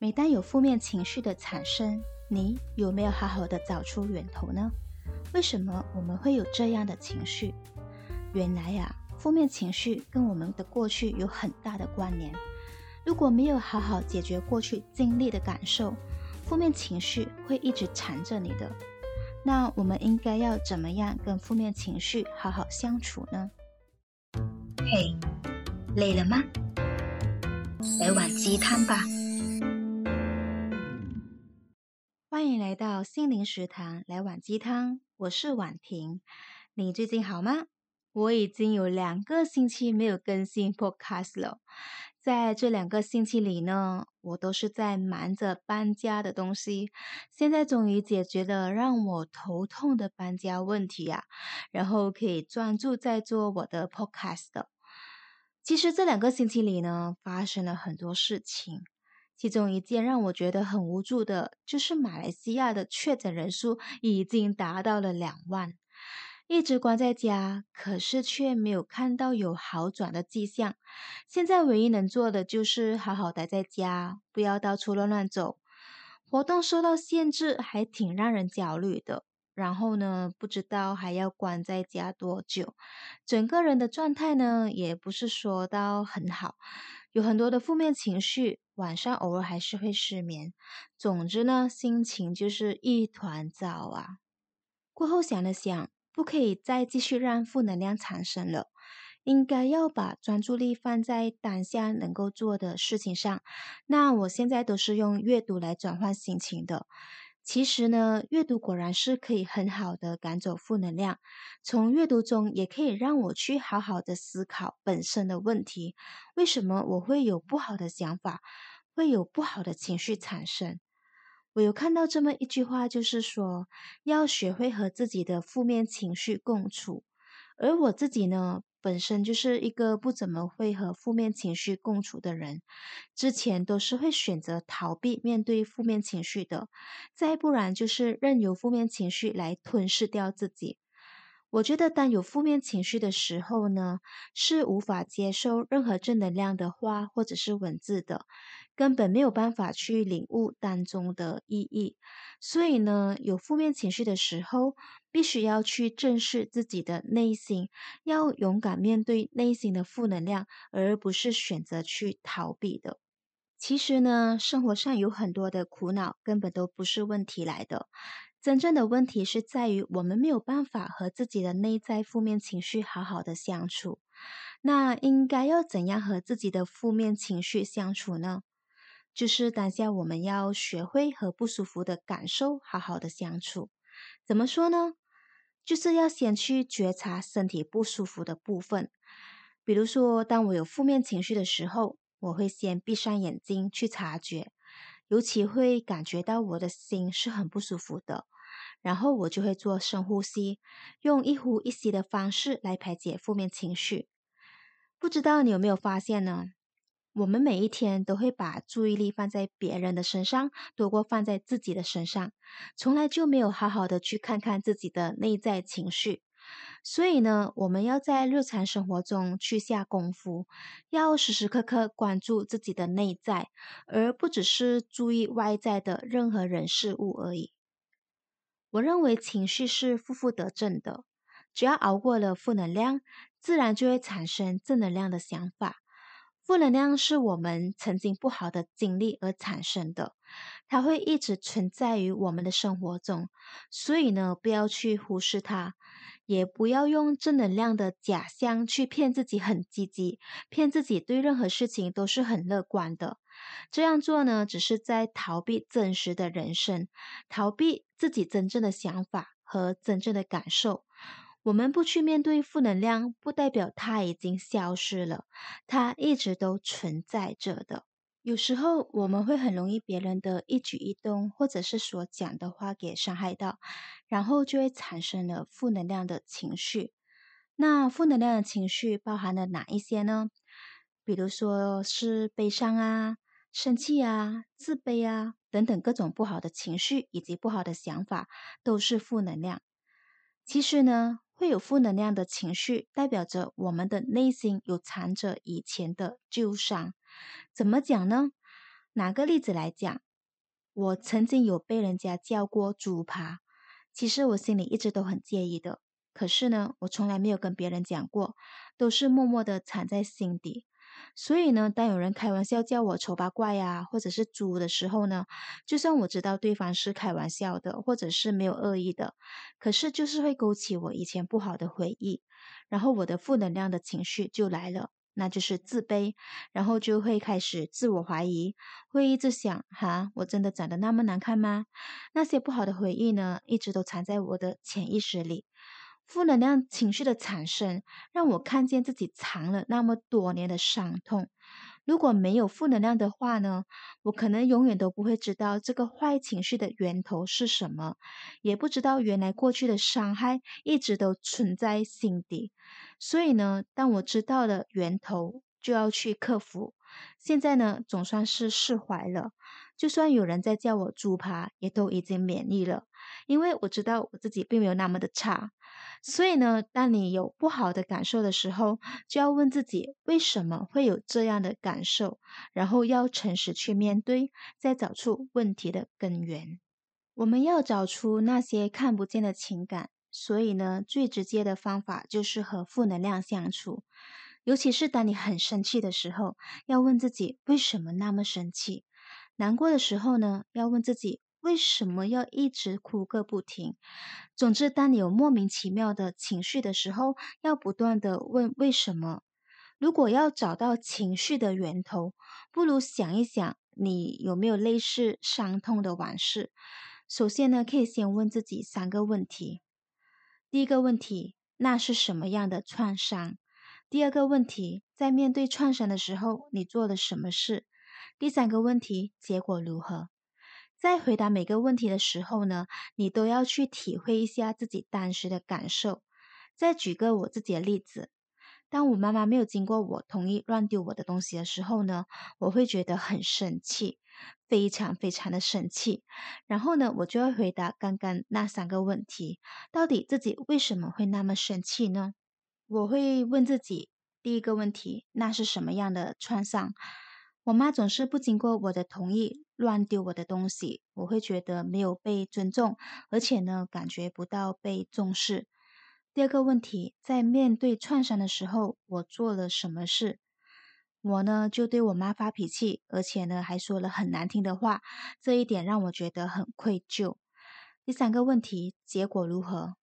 每当有负面情绪的产生，你有没有好好的找出源头呢？为什么我们会有这样的情绪？原来呀、负面情绪跟我们的过去有很大的关联。如果没有好好解决过去经历的感受，负面情绪会一直缠着你的。那我们应该要怎么样跟负面情绪好好相处呢？嘿，累了吗？来碗鸡汤吧。欢迎来到心灵食堂，来碗鸡汤。我是婉婷，你最近好吗？我已经有两个星期没有更新 Podcast 了。在这两个星期里呢，我都是在忙着搬家的东西。现在终于解决了让我头痛的搬家问题啊，然后可以专注在做我的 Podcast 了。其实这两个星期里呢，发生了很多事情。其中一件让我觉得很无助的，就是马来西亚的确诊人数已经达到了两万，一直关在家，可是却没有看到有好转的迹象。现在唯一能做的就是好好待在家，不要到处乱乱走。活动受到限制，还挺让人焦虑的。然后呢，不知道还要关在家多久，整个人的状态呢，也不是说到很好。有很多的负面情绪，晚上偶尔还是会失眠。总之呢，心情就是一团糟啊。过后想了想，不可以再继续让负能量产生了，应该要把专注力放在当下能够做的事情上。那我现在都是用阅读来转换心情的。其实呢，阅读果然是可以很好的赶走负能量。从阅读中也可以让我去好好的思考本身的问题。为什么我会有不好的想法，会有不好的情绪产生？我有看到这么一句话，就是说要学会和自己的负面情绪共处。而我自己呢，本身就是一个不怎么会和负面情绪共处的人，之前都是会选择逃避面对负面情绪的，再不然就是任由负面情绪来吞噬掉自己。我觉得当有负面情绪的时候呢，是无法接受任何正能量的话或者是文字的，根本没有办法去领悟当中的意义。所以呢，有负面情绪的时候，必须要去正视自己的内心，要勇敢面对内心的负能量，而不是选择去逃避的。其实呢，生活上有很多的苦恼，根本都不是问题来的。真正的问题是在于我们没有办法和自己的内在负面情绪好好的相处。那应该要怎样和自己的负面情绪相处呢？就是当下我们要学会和不舒服的感受好好的相处。怎么说呢？就是要先去觉察身体不舒服的部分。比如说，当我有负面情绪的时候，我会先闭上眼睛去察觉。尤其会感觉到我的心是很不舒服的，然后我就会做深呼吸，用一呼一吸的方式来排解负面情绪。不知道你有没有发现呢？我们每一天都会把注意力放在别人的身上，多过放在自己的身上，从来就没有好好的去看看自己的内在情绪。所以呢，我们要在日常生活中去下功夫，要时时刻刻关注自己的内在，而不只是注意外在的任何人事物而已。我认为情绪是负负得正的，只要熬过了负能量，自然就会产生正能量的想法。负能量是我们曾经不好的经历而产生的，它会一直存在于我们的生活中，所以呢，不要去忽视它。也不要用正能量的假象去骗自己很积极，骗自己对任何事情都是很乐观的。这样做呢，只是在逃避真实的人生，逃避自己真正的想法和真正的感受。我们不去面对负能量，不代表它已经消失了，它一直都存在着的。有时候我们会很容易别人的一举一动，或者是所讲的话给伤害到，然后就会产生了负能量的情绪。那负能量的情绪包含了哪一些呢？比如说是悲伤啊、生气啊、自卑啊等等各种不好的情绪以及不好的想法，都是负能量。其实呢，会有负能量的情绪，代表着我们的内心有藏着以前的旧伤。怎么讲呢？拿个例子来讲，我曾经有被人家叫过猪扒，其实我心里一直都很介意的。可是呢，我从来没有跟别人讲过，都是默默的藏在心底。所以呢，当有人开玩笑叫我丑八怪呀，或者是猪的时候呢，就算我知道对方是开玩笑的，或者是没有恶意的，可是就是会勾起我以前不好的回忆，然后我的负能量的情绪就来了，那就是自卑，然后就会开始自我怀疑，会一直想，哈，我真的长得那么难看吗？那些不好的回忆呢，一直都藏在我的潜意识里。负能量情绪的产生，让我看见自己藏了那么多年的伤痛。如果没有负能量的话呢，我可能永远都不会知道这个坏情绪的源头是什么，也不知道原来过去的伤害一直都存在心底。所以呢，当我知道了源头，就要去克服。现在呢，总算是释怀了。就算有人在叫我猪扒，也都已经免疫了，因为我知道我自己并没有那么的差。所以呢，当你有不好的感受的时候，就要问自己为什么会有这样的感受，然后要诚实去面对，再找出问题的根源。我们要找出那些看不见的情感，所以呢，最直接的方法就是和负能量相处。尤其是当你很生气的时候，要问自己为什么那么生气；难过的时候呢，要问自己。为什么要一直哭个不停？总之，当你有莫名其妙的情绪的时候，要不断的问为什么。如果要找到情绪的源头，不如想一想你有没有类似伤痛的往事。首先呢，可以先问自己三个问题。第一个问题，那是什么样的创伤？第二个问题，在面对创伤的时候，你做了什么事？第三个问题，结果如何？在回答每个问题的时候呢，你都要去体会一下自己当时的感受。再举个我自己的例子，当我妈妈没有经过我同意乱丢我的东西的时候呢，我会觉得很生气，非常非常的生气。然后呢，我就会回答刚刚那三个问题：到底自己为什么会那么生气呢？我会问自己第一个问题：那是什么样的创伤？我妈总是不经过我的同意乱丢我的东西，我会觉得没有被尊重，而且呢，感觉不到被重视。第二个问题，在面对创伤的时候，我做了什么事？我呢，就对我妈发脾气，而且呢，还说了很难听的话，这一点让我觉得很愧疚。第三个问题，结果如何？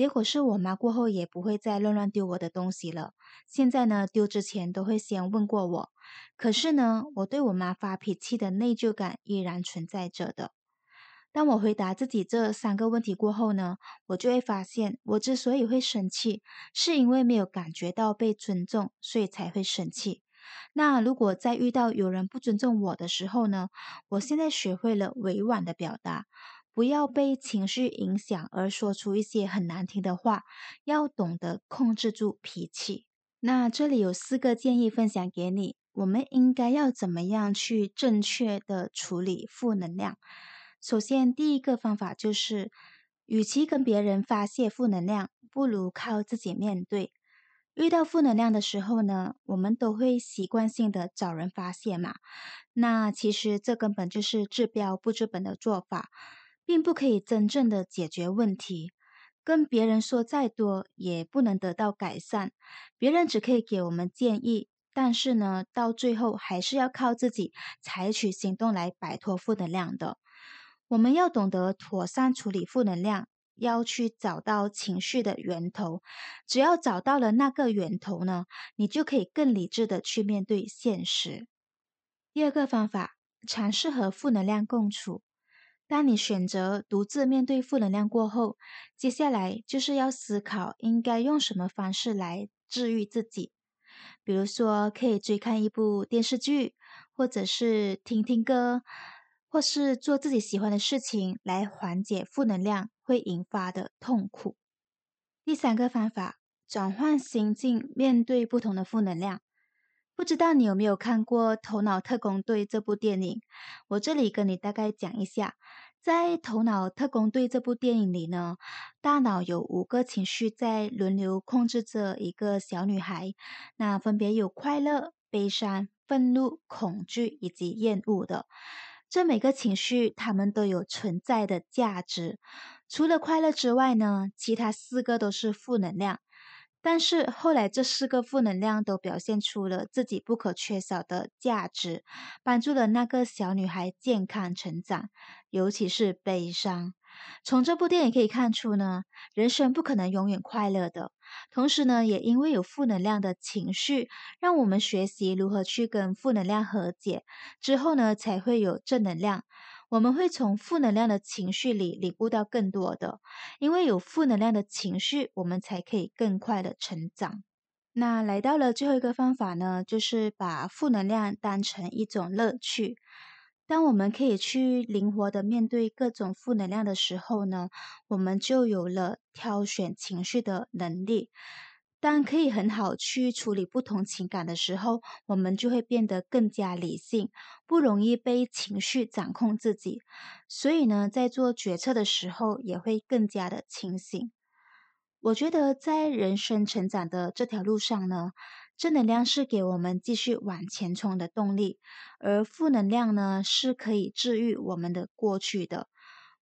结果是我妈过后也不会再乱乱丢我的东西了。现在呢，丢之前都会先问过我。可是呢，我对我妈发脾气的内疚感依然存在着的。当我回答自己这三个问题过后呢，我就会发现，我之所以会生气，是因为没有感觉到被尊重，所以才会生气。那如果在遇到有人不尊重我的时候呢，我现在学会了委婉的表达。不要被情绪影响而说出一些很难听的话，要懂得控制住脾气。那这里有四个建议分享给你，我们应该要怎么样去正确的处理负能量？首先，第一个方法就是，与其跟别人发泄负能量，不如靠自己面对。遇到负能量的时候呢，我们都会习惯性的找人发泄嘛。那其实这根本就是治标不治本的做法。并不可以真正的解决问题，跟别人说再多也不能得到改善。别人只可以给我们建议，但是呢，到最后还是要靠自己采取行动来摆脱负能量的。我们要懂得妥善处理负能量，要去找到情绪的源头。只要找到了那个源头呢，你就可以更理智的去面对现实。第二个方法，尝试和负能量共处。当你选择独自面对负能量过后，接下来就是要思考应该用什么方式来治愈自己。比如说，可以追看一部电视剧，或者是听听歌，或是做自己喜欢的事情来缓解负能量会引发的痛苦。第三个方法，转换心境，面对不同的负能量。不知道你有没有看过《头脑特工队》这部电影？我这里跟你大概讲一下，在《头脑特工队》这部电影里呢，大脑有五个情绪在轮流控制着一个小女孩，那分别有快乐、悲伤、愤怒、恐惧以及厌恶的。这每个情绪，它们都有存在的价值。除了快乐之外呢，其他四个都是负能量。但是后来，这四个负能量都表现出了自己不可缺少的价值，帮助了那个小女孩健康成长，尤其是悲伤。从这部电影可以看出呢，人生不可能永远快乐的。同时呢，也因为有负能量的情绪，让我们学习如何去跟负能量和解，之后呢，才会有正能量。我们会从负能量的情绪里领悟到更多的，因为有负能量的情绪，我们才可以更快的成长。那来到了最后一个方法呢，就是把负能量当成一种乐趣。当我们可以去灵活的面对各种负能量的时候呢，我们就有了挑选情绪的能力。当可以很好去处理不同情感的时候，我们就会变得更加理性，不容易被情绪掌控自己。所以呢，在做决策的时候也会更加的清醒。我觉得在人生成长的这条路上呢，正能量是给我们继续往前冲的动力，而负能量呢，是可以治愈我们的过去的。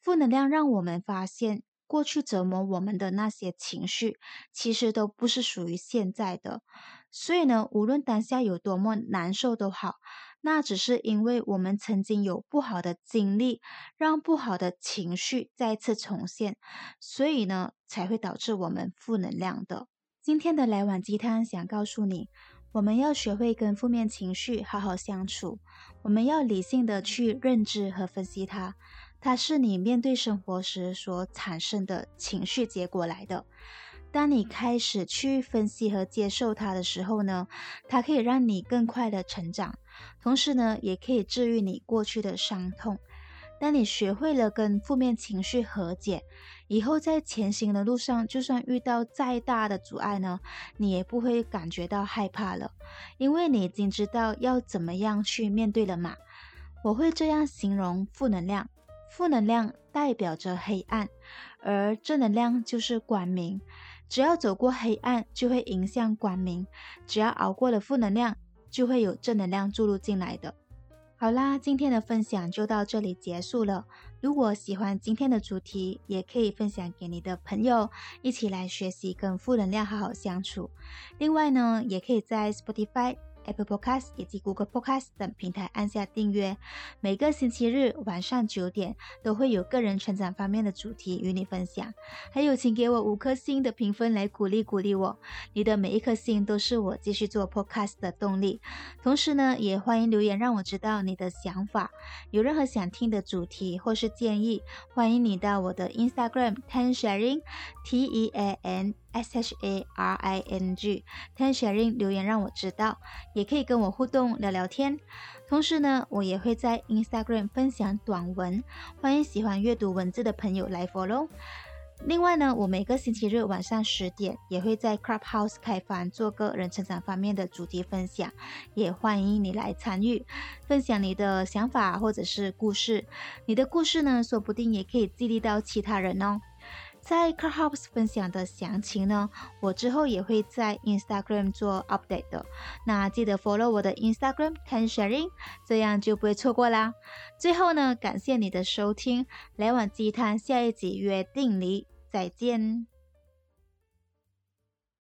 负能量让我们发现。过去折磨我们的那些情绪，其实都不是属于现在的。所以呢，无论当下有多么难受都好，那只是因为我们曾经有不好的经历，让不好的情绪再次重现，所以呢，才会导致我们负能量的。今天的来碗鸡汤想告诉你，我们要学会跟负面情绪好好相处，我们要理性的去认知和分析它。它是你面对生活时所产生的情绪结果来的。当你开始去分析和接受它的时候呢，它可以让你更快的成长，同时呢，也可以治愈你过去的伤痛。当你学会了跟负面情绪和解，以后在前行的路上，就算遇到再大的阻碍呢，你也不会感觉到害怕了，因为你已经知道要怎么样去面对了嘛。我会这样形容负能量。负能量代表着黑暗，而正能量就是光明。只要走过黑暗，就会迎向光明；只要熬过了负能量，就会有正能量注入进来的。好啦，今天的分享就到这里结束了。如果喜欢今天的主题，也可以分享给你的朋友，一起来学习跟负能量好好相处。另外呢，也可以在 Spotify。Apple Podcast 以及 Google Podcast 等平台按下订阅，每个星期日晚上九点都会有个人成长方面的主题与你分享。还有，请给我五颗星的评分来鼓励鼓励我，你的每一颗星都是我继续做 Podcast 的动力。同时呢，也欢迎留言让我知道你的想法，有任何想听的主题或是建议，欢迎你到我的 Instagram Tan Sharing T E A N。S H A R I N G Tan Sharing 留言让我知道，也可以跟我互动聊聊天。同时呢，我也会在 Instagram 分享短文，欢迎喜欢阅读文字的朋友来 follow。另外呢，我每个星期日晚上十点也会在 Clubhouse 开房做个人成长方面的主题分享，也欢迎你来参与，分享你的想法或者是故事。你的故事呢，说不定也可以激励到其他人哦。在 Clubhouse 分享的详情呢，我之后也会在 Instagram 做 update 的。那记得 follow 我的 Instagram Ten Sharing，这样就不会错过啦。最后呢，感谢你的收听，来碗鸡汤，下一集约定你，再见。